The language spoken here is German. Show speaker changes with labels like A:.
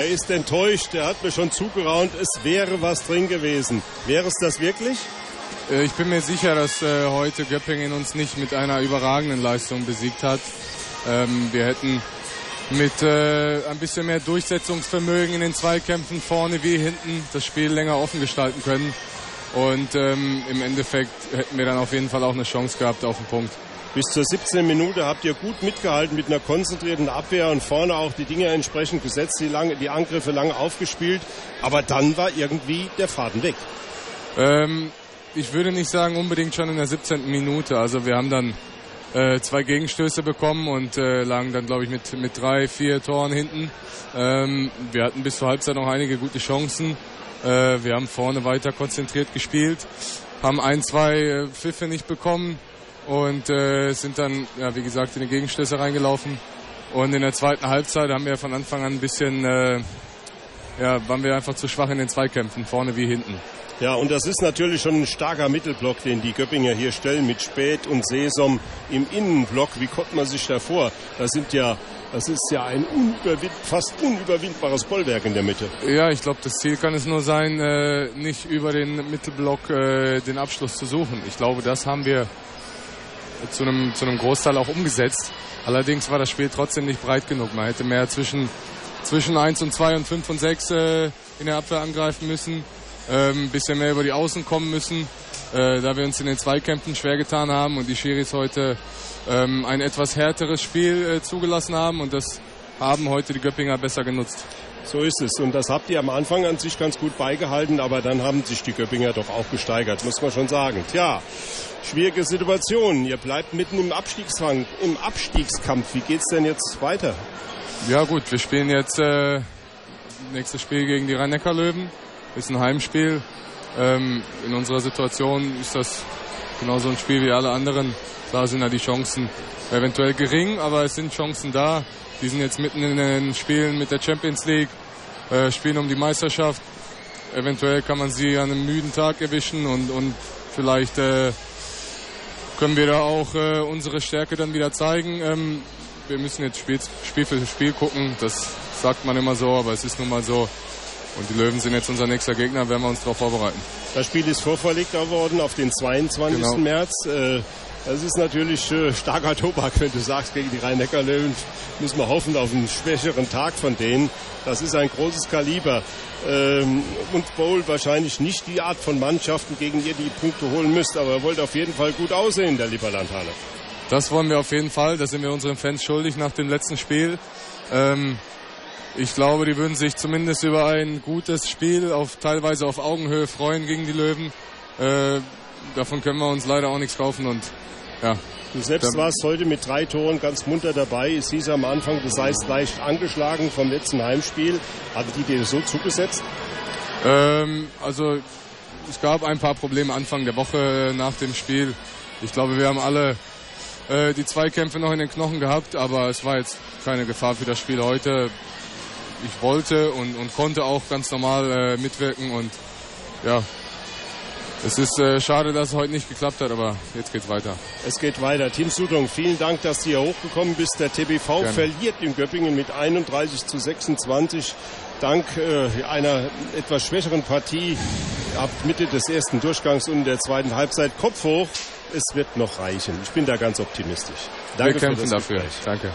A: Er ist enttäuscht, er hat mir schon zugeraunt, es wäre was drin gewesen. Wäre es das wirklich?
B: Äh, ich bin mir sicher, dass äh, heute Göppingen uns nicht mit einer überragenden Leistung besiegt hat. Ähm, wir hätten mit äh, ein bisschen mehr Durchsetzungsvermögen in den Zweikämpfen vorne wie hinten das Spiel länger offen gestalten können. Und ähm, im Endeffekt hätten wir dann auf jeden Fall auch eine Chance gehabt auf den Punkt.
A: Bis zur 17. Minute habt ihr gut mitgehalten mit einer konzentrierten Abwehr und vorne auch die Dinge entsprechend gesetzt, die, lange, die Angriffe lang aufgespielt. Aber dann war irgendwie der Faden weg.
B: Ähm, ich würde nicht sagen unbedingt schon in der 17. Minute. Also wir haben dann äh, zwei Gegenstöße bekommen und äh, lagen dann, glaube ich, mit, mit drei, vier Toren hinten. Ähm, wir hatten bis zur Halbzeit noch einige gute Chancen. Äh, wir haben vorne weiter konzentriert gespielt, haben ein, zwei äh, Pfiffe nicht bekommen und äh, sind dann, ja, wie gesagt, in die Gegenstöße reingelaufen. Und in der zweiten Halbzeit haben wir von Anfang an ein bisschen, äh, ja, waren wir einfach zu schwach in den Zweikämpfen, vorne wie hinten.
A: Ja, und das ist natürlich schon ein starker Mittelblock, den die Göppinger hier stellen mit Spät und Sesom im Innenblock. Wie kommt man sich da vor? Das sind ja das ist ja ein unüberwind, fast unüberwindbares Bollwerk in der Mitte.
B: Ja, ich glaube, das Ziel kann es nur sein, äh, nicht über den Mittelblock äh, den Abschluss zu suchen. Ich glaube, das haben wir zu einem, zu einem Großteil auch umgesetzt. Allerdings war das Spiel trotzdem nicht breit genug. Man hätte mehr zwischen, zwischen 1 und 2 und 5 und 6 äh, in der Abwehr angreifen müssen. Ein ähm, bisschen mehr über die Außen kommen müssen, äh, da wir uns in den Zweikämpfen schwer getan haben und die Schiris heute ähm, ein etwas härteres Spiel äh, zugelassen haben und das haben heute die Göppinger besser genutzt.
A: So ist es. Und das habt ihr am Anfang an sich ganz gut beigehalten, aber dann haben sich die Göppinger doch auch gesteigert, muss man schon sagen. Tja, schwierige Situation. Ihr bleibt mitten im Abstiegskampf. Im Abstiegskampf. Wie geht's denn jetzt weiter?
B: Ja gut, wir spielen jetzt äh, nächstes Spiel gegen die Rhein-Neckar-Löwen. Ist ein Heimspiel. Ähm, in unserer Situation ist das genauso ein Spiel wie alle anderen. Da sind ja die Chancen eventuell gering, aber es sind Chancen da. Die sind jetzt mitten in den Spielen mit der Champions League, äh, spielen um die Meisterschaft. Eventuell kann man sie an einem müden Tag erwischen und, und vielleicht äh, können wir da auch äh, unsere Stärke dann wieder zeigen. Ähm, wir müssen jetzt Spiel, Spiel für Spiel gucken. Das sagt man immer so, aber es ist nun mal so. Und die Löwen sind jetzt unser nächster Gegner, werden wir uns darauf vorbereiten.
A: Das Spiel ist vorverlegt worden auf den 22. Genau. März. Äh, das ist natürlich äh, starker Tobak, wenn du sagst, gegen die Rhein-Neckar-Löwen müssen wir hoffen auf einen schwächeren Tag von denen. Das ist ein großes Kaliber. Ähm, und Bowl wahrscheinlich nicht die Art von Mannschaften, gegen die ihr die Punkte holen müsst, aber ihr wollt auf jeden Fall gut aussehen in der Lieberlandhalle.
B: Das wollen wir auf jeden Fall. Das sind wir unseren Fans schuldig nach dem letzten Spiel. Ähm, ich glaube, die würden sich zumindest über ein gutes Spiel auf teilweise auf Augenhöhe freuen gegen die Löwen. Äh, davon können wir uns leider auch nichts kaufen und ja.
A: Du selbst warst heute mit drei Toren ganz munter dabei. Es hieß am Anfang, du seist leicht angeschlagen vom letzten Heimspiel. Hatten die dir so zugesetzt?
B: Ähm, also es gab ein paar Probleme Anfang der Woche nach dem Spiel. Ich glaube, wir haben alle äh, die Zweikämpfe noch in den Knochen gehabt, aber es war jetzt keine Gefahr für das Spiel heute ich wollte und, und konnte auch ganz normal äh, mitwirken und ja, es ist äh, schade, dass es heute nicht geklappt hat, aber jetzt geht's weiter.
A: Es geht weiter. Team Sudong, vielen Dank, dass du hier hochgekommen bist. Der TBV Gerne. verliert in Göppingen mit 31 zu 26. Dank äh, einer etwas schwächeren Partie ab Mitte des ersten Durchgangs und der zweiten Halbzeit. Kopf hoch, es wird noch reichen. Ich bin da ganz optimistisch.
B: Danke Wir kämpfen dafür. Danke.